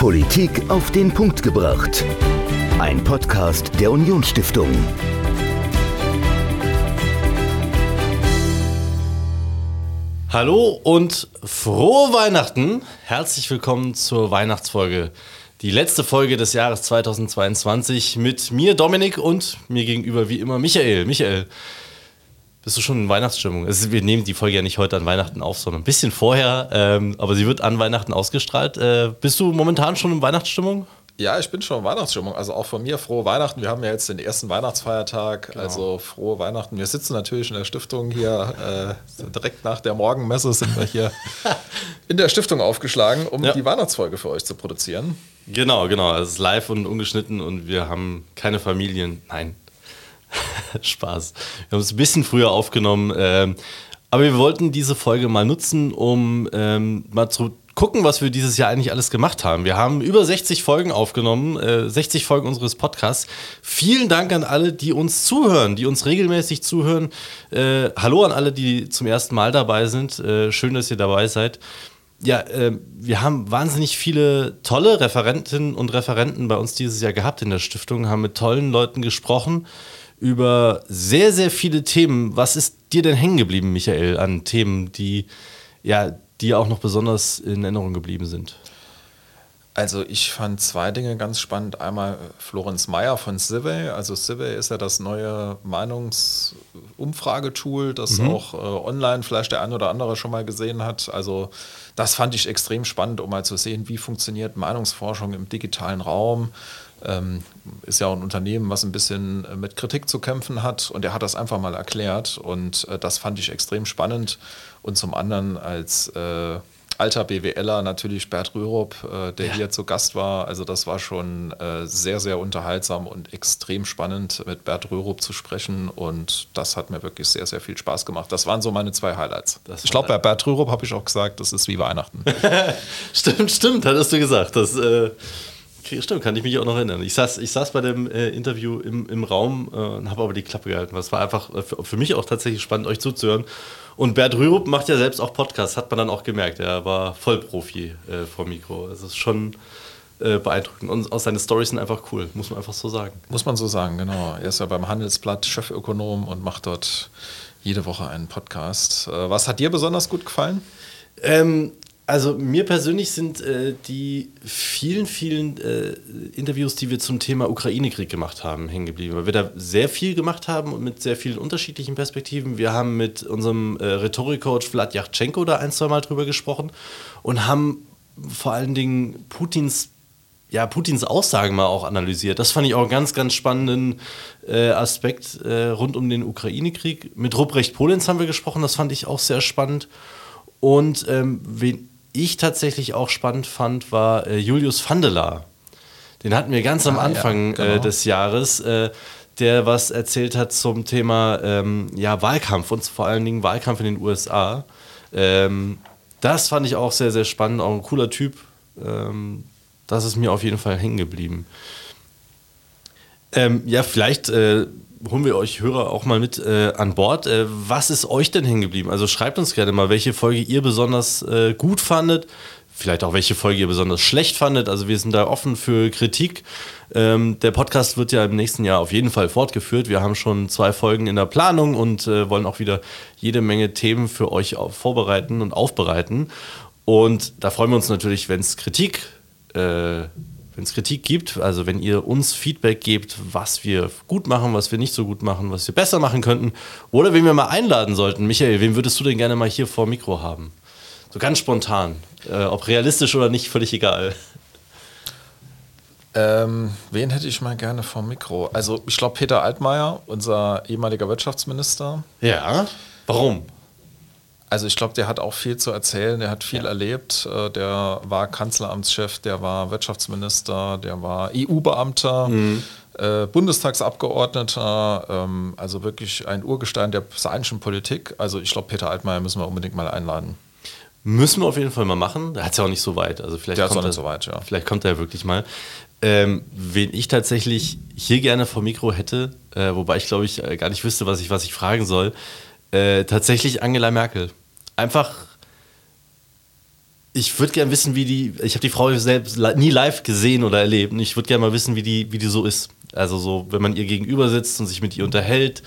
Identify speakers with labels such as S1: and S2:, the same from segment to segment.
S1: Politik auf den Punkt gebracht. Ein Podcast der Unionsstiftung.
S2: Hallo und frohe Weihnachten. Herzlich willkommen zur Weihnachtsfolge. Die letzte Folge des Jahres 2022 mit mir, Dominik, und mir gegenüber wie immer Michael. Michael, bist du schon in Weihnachtsstimmung? Ist, wir nehmen die Folge ja nicht heute an Weihnachten auf, sondern ein bisschen vorher, ähm, aber sie wird an Weihnachten ausgestrahlt. Äh, bist du momentan schon in Weihnachtsstimmung?
S3: Ja, ich bin schon in Weihnachtsstimmung. Also auch von mir frohe Weihnachten. Wir haben ja jetzt den ersten Weihnachtsfeiertag. Genau. Also frohe Weihnachten. Wir sitzen natürlich in der Stiftung hier. Äh, direkt nach der Morgenmesse sind wir hier in der Stiftung aufgeschlagen, um ja. die Weihnachtsfolge für euch zu produzieren.
S2: Genau, genau. Es ist live und ungeschnitten und wir haben keine Familien. Nein. Spaß. Wir haben es ein bisschen früher aufgenommen. Ähm, aber wir wollten diese Folge mal nutzen, um ähm, mal zu gucken, was wir dieses Jahr eigentlich alles gemacht haben. Wir haben über 60 Folgen aufgenommen, äh, 60 Folgen unseres Podcasts. Vielen Dank an alle, die uns zuhören, die uns regelmäßig zuhören. Äh, hallo an alle, die zum ersten Mal dabei sind. Äh, schön, dass ihr dabei seid. Ja, äh, wir haben wahnsinnig viele tolle Referentinnen und Referenten bei uns dieses Jahr gehabt in der Stiftung, haben mit tollen Leuten gesprochen über sehr, sehr viele Themen. Was ist dir denn hängen geblieben, Michael, an Themen, die ja die auch noch besonders in Erinnerung geblieben sind?
S3: Also ich fand zwei Dinge ganz spannend. Einmal Florenz Meyer von Civey. Also Civey ist ja das neue Meinungsumfragetool, das mhm. auch äh, online vielleicht der ein oder andere schon mal gesehen hat. Also das fand ich extrem spannend, um mal zu sehen, wie funktioniert Meinungsforschung im digitalen Raum. Ähm, ist ja auch ein Unternehmen, was ein bisschen äh, mit Kritik zu kämpfen hat und er hat das einfach mal erklärt und äh, das fand ich extrem spannend und zum anderen als äh, alter BWLer natürlich Bert Rürup, äh, der ja. hier zu Gast war. Also das war schon äh, sehr, sehr unterhaltsam und extrem spannend, mit Bert Rürup zu sprechen. Und das hat mir wirklich sehr, sehr viel Spaß gemacht. Das waren so meine zwei Highlights. Das ich glaube, bei Bert Rürup habe ich auch gesagt, das ist wie Weihnachten.
S2: stimmt, stimmt, hattest du gesagt. Das äh, Stimmt, kann ich mich auch noch erinnern. Ich saß, ich saß bei dem äh, Interview im, im Raum äh, und habe aber die Klappe gehalten. Es war einfach äh, für, für, mich auch tatsächlich spannend, euch zuzuhören. Und Bert Rürup macht ja selbst auch Podcasts, hat man dann auch gemerkt. Er war Vollprofi äh, vor Mikro. Es ist schon äh, beeindruckend. Und auch seine Stories sind einfach cool, muss man einfach so sagen.
S3: Muss man so sagen, genau. Er ist ja beim Handelsblatt Chefökonom und macht dort jede Woche einen Podcast. Äh, was hat dir besonders gut gefallen?
S2: Ähm, also mir persönlich sind äh, die vielen, vielen äh, Interviews, die wir zum Thema Ukraine-Krieg gemacht haben, hängen geblieben, weil wir da sehr viel gemacht haben und mit sehr vielen unterschiedlichen Perspektiven. Wir haben mit unserem äh, Rhetorikcoach Vlad Yachtschenko da ein, zwei Mal drüber gesprochen und haben vor allen Dingen Putins ja, Putins Aussagen mal auch analysiert. Das fand ich auch einen ganz, ganz spannenden äh, Aspekt äh, rund um den Ukraine-Krieg. Mit Ruprecht Polenz haben wir gesprochen, das fand ich auch sehr spannend. Und ähm, wen ich tatsächlich auch spannend fand, war äh, Julius Vandela. Den hatten wir ganz am ah, Anfang ja, genau. äh, des Jahres, äh, der was erzählt hat zum Thema ähm, ja, Wahlkampf und vor allen Dingen Wahlkampf in den USA. Ähm, das fand ich auch sehr, sehr spannend, auch ein cooler Typ. Ähm, das ist mir auf jeden Fall hängen geblieben. Ähm, ja, vielleicht äh, holen wir euch Hörer auch mal mit äh, an Bord. Äh, was ist euch denn hängen geblieben? Also schreibt uns gerne mal, welche Folge ihr besonders äh, gut fandet. Vielleicht auch welche Folge ihr besonders schlecht fandet. Also wir sind da offen für Kritik. Ähm, der Podcast wird ja im nächsten Jahr auf jeden Fall fortgeführt. Wir haben schon zwei Folgen in der Planung und äh, wollen auch wieder jede Menge Themen für euch vorbereiten und aufbereiten. Und da freuen wir uns natürlich, wenn es Kritik äh, wenn es Kritik gibt, also wenn ihr uns Feedback gebt, was wir gut machen, was wir nicht so gut machen, was wir besser machen könnten, oder wen wir mal einladen sollten. Michael, wen würdest du denn gerne mal hier vor Mikro haben? So ganz spontan. Äh, ob realistisch oder nicht, völlig egal.
S3: Ähm, wen hätte ich mal gerne vor Mikro? Also ich glaube Peter Altmaier, unser ehemaliger Wirtschaftsminister.
S2: Ja. Warum?
S3: Also ich glaube, der hat auch viel zu erzählen, der hat viel ja. erlebt. Äh, der war Kanzleramtschef, der war Wirtschaftsminister, der war EU-Beamter, mhm. Äh, Bundestagsabgeordneter, ähm, also wirklich ein Urgestein der saarländischen Politik. Also ich glaube, Peter Altmaier müssen wir unbedingt mal einladen.
S2: Müssen wir auf jeden Fall mal machen. Der hat es ja auch nicht so weit. Also vielleicht
S3: der
S2: kommt
S3: er, so weit, ja.
S2: Vielleicht kommt er wirklich mal. Ähm, wen ich tatsächlich hier gerne vor Mikro hätte, äh, wobei ich glaube ich äh, gar nicht wüsste, was ich, was ich fragen soll, äh, tatsächlich Angela Merkel einfach, ich würde gerne wissen, wie die, ich habe die Frau selbst nie live gesehen oder erlebt. Und ich würde gerne mal wissen, wie die, wie die so ist. Also so, wenn man ihr gegenüber sitzt und sich mit ihr unterhält.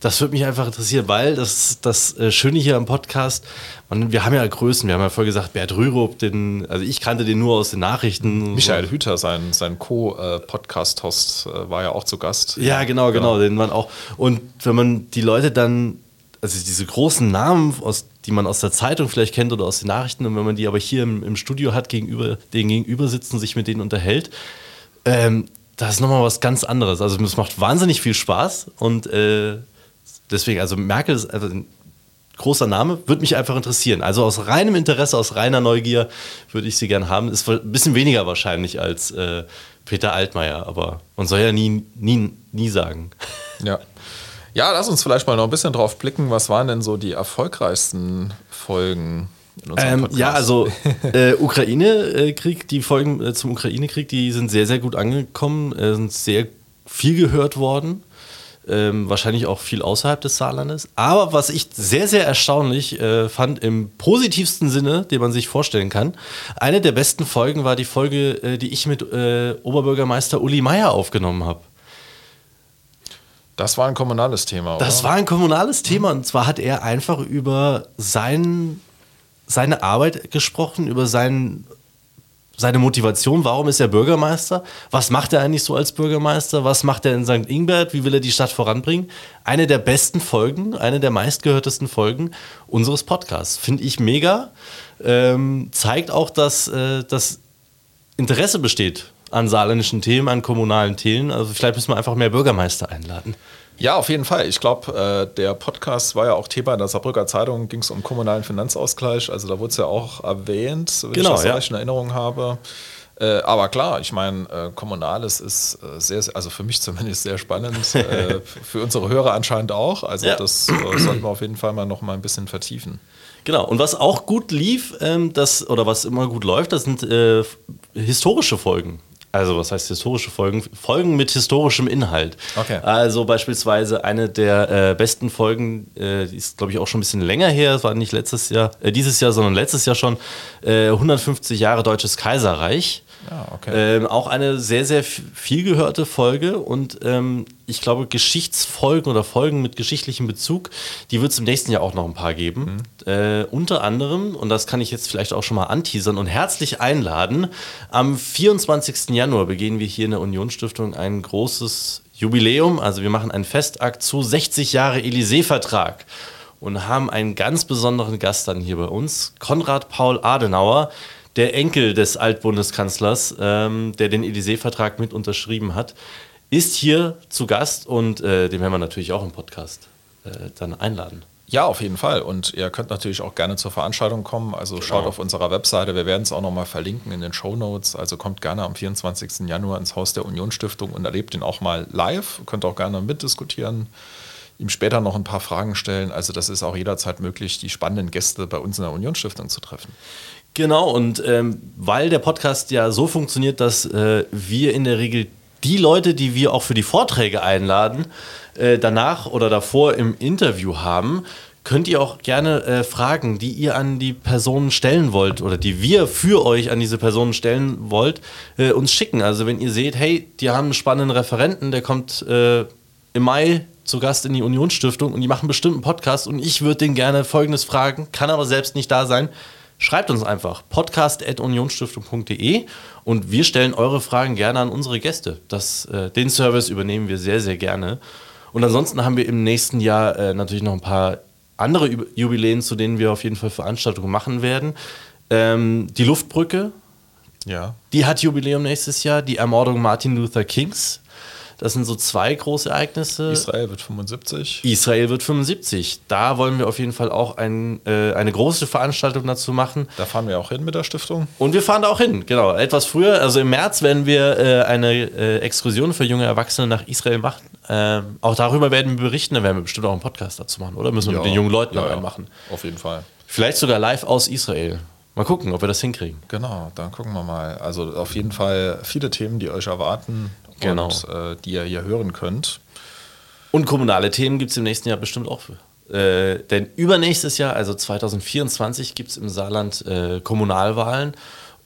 S2: Das würde mich einfach interessieren, weil das das äh, Schöne hier am Podcast, man, wir haben ja Größen, wir haben ja vorher gesagt, Bert Rürup, den, also ich kannte den nur aus den Nachrichten.
S3: Michael so. Hüter, sein, sein Co-Podcast-Host, äh, war ja auch zu Gast.
S2: Ja, genau, genau, genau, den man auch. Und wenn man die Leute dann, also diese großen Namen, aus, die man aus der Zeitung vielleicht kennt oder aus den Nachrichten, und wenn man die aber hier im, im Studio hat, gegenüber, denen gegenüber sitzen, sich mit denen unterhält, ähm, das ist nochmal was ganz anderes. Also es macht wahnsinnig viel Spaß und äh, deswegen, also Merkel ist also ein großer Name, würde mich einfach interessieren. Also aus reinem Interesse, aus reiner Neugier würde ich sie gern haben. Ist ein bisschen weniger wahrscheinlich als äh, Peter Altmaier, aber man soll ja nie, nie, nie sagen.
S3: Ja. Ja, lass uns vielleicht mal noch ein bisschen drauf blicken. Was waren denn so die erfolgreichsten Folgen?
S2: Ähm, ja, also äh, Ukraine-Krieg, die Folgen äh, zum Ukraine-Krieg, die sind sehr, sehr gut angekommen, äh, sind sehr viel gehört worden. Ähm, wahrscheinlich auch viel außerhalb des Saarlandes. Aber was ich sehr, sehr erstaunlich äh, fand, im positivsten Sinne, den man sich vorstellen kann, eine der besten Folgen war die Folge, äh, die ich mit äh, Oberbürgermeister Uli Meier aufgenommen habe.
S3: Das war ein kommunales Thema?
S2: Das war ein kommunales Thema und zwar hat er einfach über sein, seine Arbeit gesprochen, über seinen seine Motivation, warum ist er Bürgermeister? Was macht er eigentlich so als Bürgermeister? Was macht er in St. Ingbert? Wie will er die Stadt voranbringen? Eine der besten Folgen, eine der meistgehörtesten Folgen unseres Podcasts. Finde ich mega. Ähm, zeigt auch, dass äh, das Interesse besteht an saarländischen Themen, an kommunalen Themen. Also vielleicht müssen wir einfach mehr Bürgermeister einladen.
S3: Ja, auf jeden Fall. Ich glaube, äh, der Podcast war ja auch Thema in der Saarbrücker Zeitung, ging es um kommunalen Finanzausgleich. Also da wurde es ja auch erwähnt, wenn genau, ich das ja. recht in Erinnerung habe. Äh, aber klar, ich meine, äh, Kommunales ist äh, sehr, sehr, also für mich zumindest sehr spannend, äh, für unsere Hörer anscheinend auch. Also ja. das äh, sollten wir auf jeden Fall mal noch mal ein bisschen vertiefen.
S2: Genau, und was auch gut lief, ähm, das, oder was immer gut läuft, das sind historische Folgen. Also, was heißt historische Folgen? Folgen mit historischem Inhalt. Okay. Also, beispielsweise eine der äh, besten Folgen, äh, die ist, glaube ich, auch schon ein bisschen länger her. Es war nicht letztes Jahr, äh, dieses Jahr, sondern letztes Jahr schon. 150 äh, Jahre Deutsches Kaiserreich. Okay. ähm, auch eine sehr, sehr viel gehörte Folge und ähm, ich glaube, Geschichtsfolgen oder Folgen mit geschichtlichem Bezug, die wird es im nächsten Jahr auch noch ein paar geben. Mhm. Äh, unter anderem, und das kann ich jetzt vielleicht auch schon mal anteasern und herzlich einladen, am 24. Januar begehen wir hier in der Unionsstiftung ein großes Jubiläum. Also wir machen einen Festakt zu 60 Jahre Élysée-Vertrag und haben einen ganz besonderen Gast dann hier bei uns, Konrad Paul Adenauer der Enkel des Altbundeskanzlers, ähm, der den Élysée-Vertrag mit unterschrieben hat, ist hier zu Gast und äh, den werden wir natürlich auch im Podcast äh, dann einladen.
S3: Ja, auf jeden Fall. Und ihr könnt natürlich auch gerne zur Veranstaltung kommen. Also genau. schaut auf unserer Webseite. Wir werden es auch nochmal verlinken in den Show Notes. Also kommt gerne am 24. Januar ins Haus der Unionsstiftung und erlebt ihn auch mal live. Könnt auch gerne mitdiskutieren, ihm später noch ein paar Fragen stellen. Also das ist auch jederzeit möglich, die spannenden Gäste bei uns in der Unionsstiftung zu treffen.
S2: Genau, und ähm, weil der Podcast ja so funktioniert, dass äh, wir in der Regel die Leute, die wir auch für die Vorträge einladen, äh, danach oder davor im Interview haben, könnt ihr auch gerne äh, Fragen, die ihr an die Personen stellen wollt oder die wir für euch an diese Personen stellen wollt, äh, uns schicken. Also wenn ihr seht, hey, die haben einen spannenden Referenten, der kommt äh, im Mai zu Gast in die Unionsstiftung und die machen bestimmt einen Podcast und ich würde den gerne folgendes fragen, kann aber selbst nicht da sein Schreibt uns einfach podcast.unionsstiftung.de und wir stellen eure Fragen gerne an unsere Gäste. Das, äh, den Service übernehmen wir sehr, sehr gerne. Und ansonsten haben wir im nächsten Jahr äh, natürlich noch ein paar andere Jubiläen, zu denen wir auf jeden Fall Veranstaltungen machen werden. Ähm, die Luftbrücke, ja. die hat Jubiläum nächstes Jahr. Die Ermordung Martin Luther Kings das sind so zwei große Ereignisse.
S3: Israel wird 75.
S2: Israel wird 75. Da wollen wir auf jeden Fall auch ein, äh, eine große Veranstaltung dazu machen.
S3: Da fahren wir auch hin mit der Stiftung.
S2: Und wir fahren da auch hin, genau. Etwas früher, also im März werden wir äh, eine äh, Exkursion für junge Erwachsene nach Israel machen. Ähm, auch darüber werden wir berichten. Da werden wir bestimmt auch einen Podcast dazu machen, oder? Müssen wir ja, mit den jungen Leuten ja, ja. machen.
S3: Auf jeden Fall.
S2: Vielleicht sogar live aus Israel. Mal gucken, ob wir das hinkriegen.
S3: Genau, dann gucken wir mal. Also auf jeden Fall viele Themen, die euch erwarten genau. und äh, die ihr hier hören könnt.
S2: Und kommunale Themen gibt es im nächsten Jahr bestimmt auch. Äh, denn übernächstes Jahr, also 2024, gibt es im Saarland äh, Kommunalwahlen.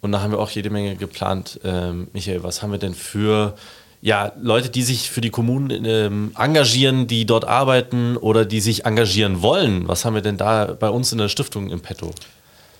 S2: Und da haben wir auch jede Menge geplant. Ähm, Michael, was haben wir denn für ja, Leute, die sich für die Kommunen ähm, engagieren, die dort arbeiten oder die sich engagieren wollen? Was haben wir denn da bei uns in der Stiftung im Petto?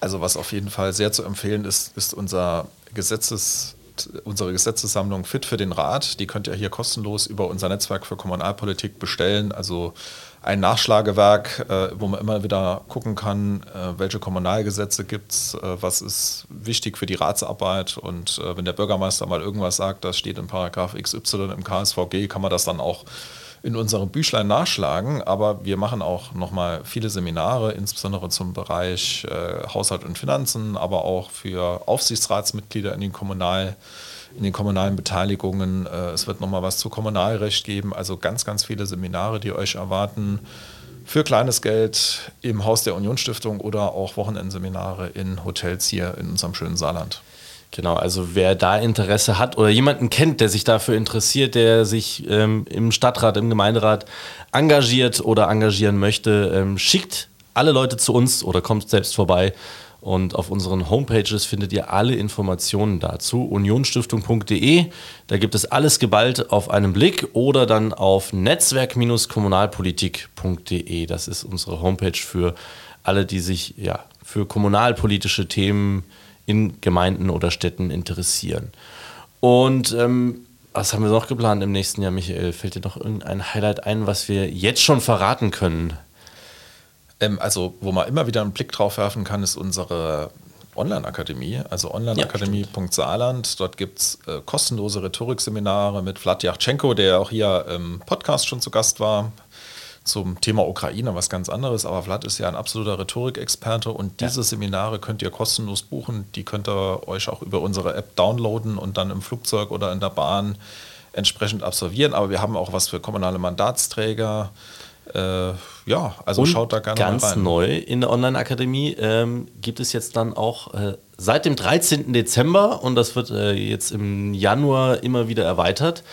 S3: Also was auf jeden Fall sehr zu empfehlen ist, ist unser Gesetzes, unsere Gesetzessammlung Fit für den Rat. Die könnt ihr hier kostenlos über unser Netzwerk für Kommunalpolitik bestellen. Also ein Nachschlagewerk, äh, wo man immer wieder gucken kann, äh, welche Kommunalgesetze gibt es, äh, was ist wichtig für die Ratsarbeit und wenn der Bürgermeister mal irgendwas sagt, das steht in Paragraph XY im KSVG, kann man das dann auch in unserem Büchlein nachschlagen, aber wir machen auch nochmal viele Seminare, insbesondere zum Bereich äh, Haushalt und Finanzen, aber auch für Aufsichtsratsmitglieder in den Kommunal- in den kommunalen Beteiligungen. Äh, es wird nochmal was zu Kommunalrecht geben, also ganz, ganz viele Seminare, die euch erwarten. Für kleines Geld im Haus der Unionsstiftung oder auch Wochenendseminare in Hotels hier in unserem schönen Saarland.
S2: Genau, also wer da Interesse hat oder jemanden kennt, der sich dafür interessiert, der sich ähm, im Stadtrat, im Gemeinderat engagiert oder engagieren möchte, ähm, schickt alle Leute zu uns oder kommt selbst vorbei und auf unseren Homepages findet ihr alle Informationen dazu. Unionstiftung.de, da gibt es alles geballt auf einen Blick oder dann auf netzwerk-kommunalpolitik.de. Das ist unsere Homepage für alle, die sich ja, für kommunalpolitische Themen in Gemeinden oder Städten interessieren. Und ähm, was haben wir noch geplant im nächsten Jahr, Michael? Fällt dir noch irgendein Highlight ein, was wir jetzt schon verraten können?
S3: Ähm, also, wo man immer wieder einen Blick drauf werfen kann, ist unsere Online-Akademie, also onlineakademie.saarland. Dort gibt es äh, kostenlose Rhetorikseminare mit Vlad Yachtschenko, der auch hier im Podcast schon zu Gast war, zum Thema Ukraine, was ganz anderes. Aber Vlad ist ja ein absoluter Rhetorikexperte und diese ja. Seminare könnt ihr kostenlos buchen. Die könnt ihr euch auch über unsere App downloaden und dann im Flugzeug oder in der Bahn entsprechend absolvieren. Aber wir haben auch was für kommunale Mandatsträger äh, ja, also
S2: Und
S3: schaut da gerne
S2: ganz
S3: mal rein.
S2: Ganz neu in der Online-Akademie ähm, gibt es jetzt dann auch äh, seit dem 13. Dezember und das wird äh, jetzt im Januar immer wieder erweitert.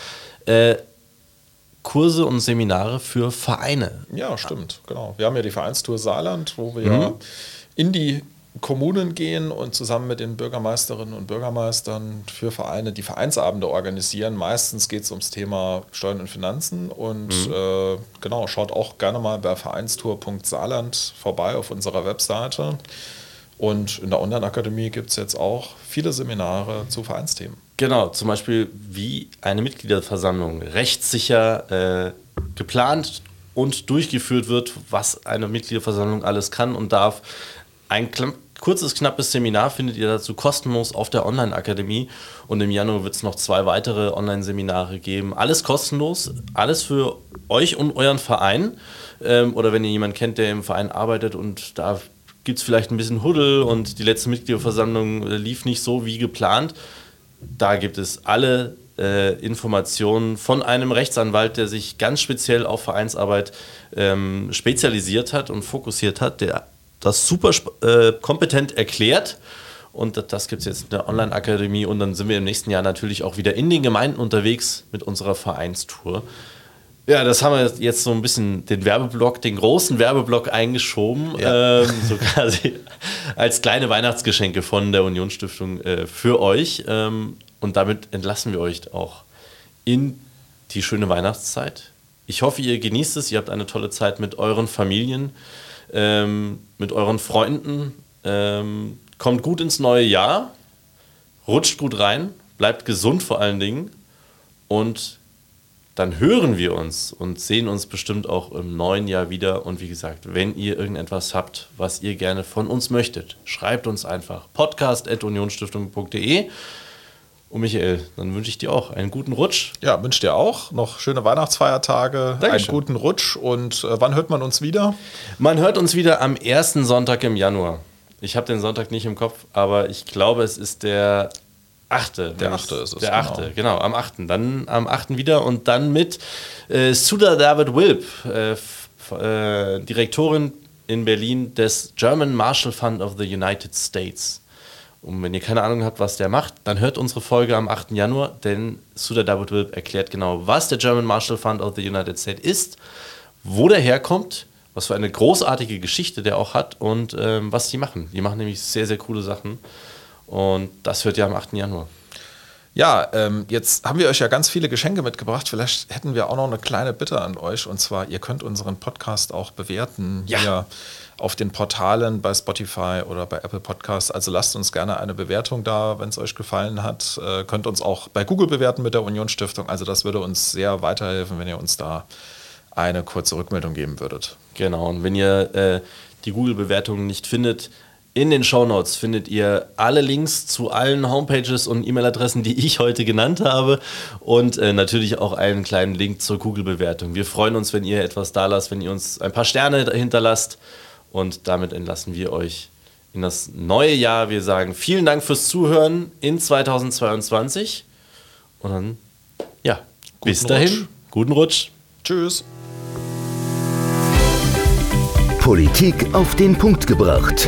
S2: Kurse und Seminare für Vereine.
S3: Ja, stimmt, genau. Wir haben ja die Vereinstour Saarland, wo wir mhm. in die Kommunen gehen und zusammen mit den Bürgermeisterinnen und Bürgermeistern für Vereine die Vereinsabende organisieren. Meistens geht es ums Thema Steuern und Finanzen und mhm. äh, genau, schaut auch gerne mal bei vereinstour.saarland vorbei auf unserer Webseite. Und in der Online-Akademie gibt es jetzt auch viele Seminare zu Vereinsthemen.
S2: Genau, zum Beispiel wie eine Mitgliederversammlung rechtssicher äh, geplant und durchgeführt wird, was eine Mitgliederversammlung alles kann und darf. Ein kurzes, knappes Seminar findet ihr dazu kostenlos auf der Online-Akademie. Und im Januar wird es noch zwei weitere Online-Seminare geben. Alles kostenlos, alles für euch und euren Verein. Ähm, oder wenn ihr jemanden kennt, der im Verein arbeitet und da gibt es vielleicht ein bisschen Huddel und die letzte Mitgliederversammlung äh, lief nicht so wie geplant. Da gibt es alle äh, Informationen von einem Rechtsanwalt, der sich ganz speziell auf Vereinsarbeit ähm, spezialisiert hat und fokussiert hat, der das super äh, kompetent erklärt. Und das gibt es jetzt in der Online-Akademie. Und dann sind wir im nächsten Jahr natürlich auch wieder in den Gemeinden unterwegs mit unserer Vereinstour. Ja, das haben wir jetzt so ein bisschen den Werbeblock, den großen Werbeblock eingeschoben, ja. ähm, so quasi als kleine Weihnachtsgeschenke von der Unionsstiftung äh, für euch. Ähm, und damit entlassen wir euch auch in die schöne Weihnachtszeit. Ich hoffe, ihr genießt es, ihr habt eine tolle Zeit mit euren Familien ähm, mit euren Freunden. Ähm, kommt gut ins neue Jahr, rutscht gut rein, bleibt gesund vor allen Dingen und dann hören wir uns und sehen uns bestimmt auch im neuen Jahr wieder. Und wie gesagt, wenn ihr irgendetwas habt, was ihr gerne von uns möchtet, schreibt uns einfach podcast.unionsstiftung.de. Und Michael, dann wünsche ich dir auch einen guten Rutsch.
S3: Ja, wünsche dir auch noch schöne Weihnachtsfeiertage, Dankeschön. einen guten Rutsch. Und äh, wann hört man uns wieder?
S2: Man hört uns wieder am ersten Sonntag im Januar. Ich habe den Sonntag nicht im Kopf, aber ich glaube, es ist der achte.
S3: Der achte ist es.
S2: Der achte, genau. genau, am achten. Dann am achten wieder und dann mit äh, Sudha David Wilp, äh, äh, Direktorin in Berlin des German Marshall Fund of the United States. Und wenn ihr keine Ahnung habt, was der macht, dann hört unsere Folge am 8. Januar, denn Sudha David Wilp erklärt genau, was der German Marshall Fund of the United States ist, wo der herkommt, was für eine großartige Geschichte der auch hat und ähm, was die machen. Die machen nämlich sehr, sehr coole Sachen. Und das wird ja am 8. Januar.
S3: Ja, ähm, jetzt haben wir euch ja ganz viele Geschenke mitgebracht. Vielleicht hätten wir auch noch eine kleine Bitte an euch. Und zwar, ihr könnt unseren Podcast auch bewerten ja. hier auf den Portalen bei Spotify oder bei Apple Podcasts. Also lasst uns gerne eine Bewertung da, wenn es euch gefallen hat. Äh, könnt uns auch bei Google bewerten mit der Union Stiftung. Also das würde uns sehr weiterhelfen, wenn ihr uns da eine kurze Rückmeldung geben würdet.
S2: Genau, und wenn ihr äh, die Google-Bewertungen nicht findet, in den Show Notes findet ihr alle Links zu allen Homepages und E-Mail-Adressen, die ich heute genannt habe und äh, natürlich auch einen kleinen Link zur Google-Bewertung. Wir freuen uns, wenn ihr etwas da lasst, wenn ihr uns ein paar Sterne hinterlasst und damit entlassen wir euch in das neue Jahr. Wir sagen vielen Dank fürs Zuhören in 2022 und dann, ja, guten bis dahin, Rutsch. guten Rutsch.
S3: Tschüss.
S1: Politik auf den Punkt gebracht.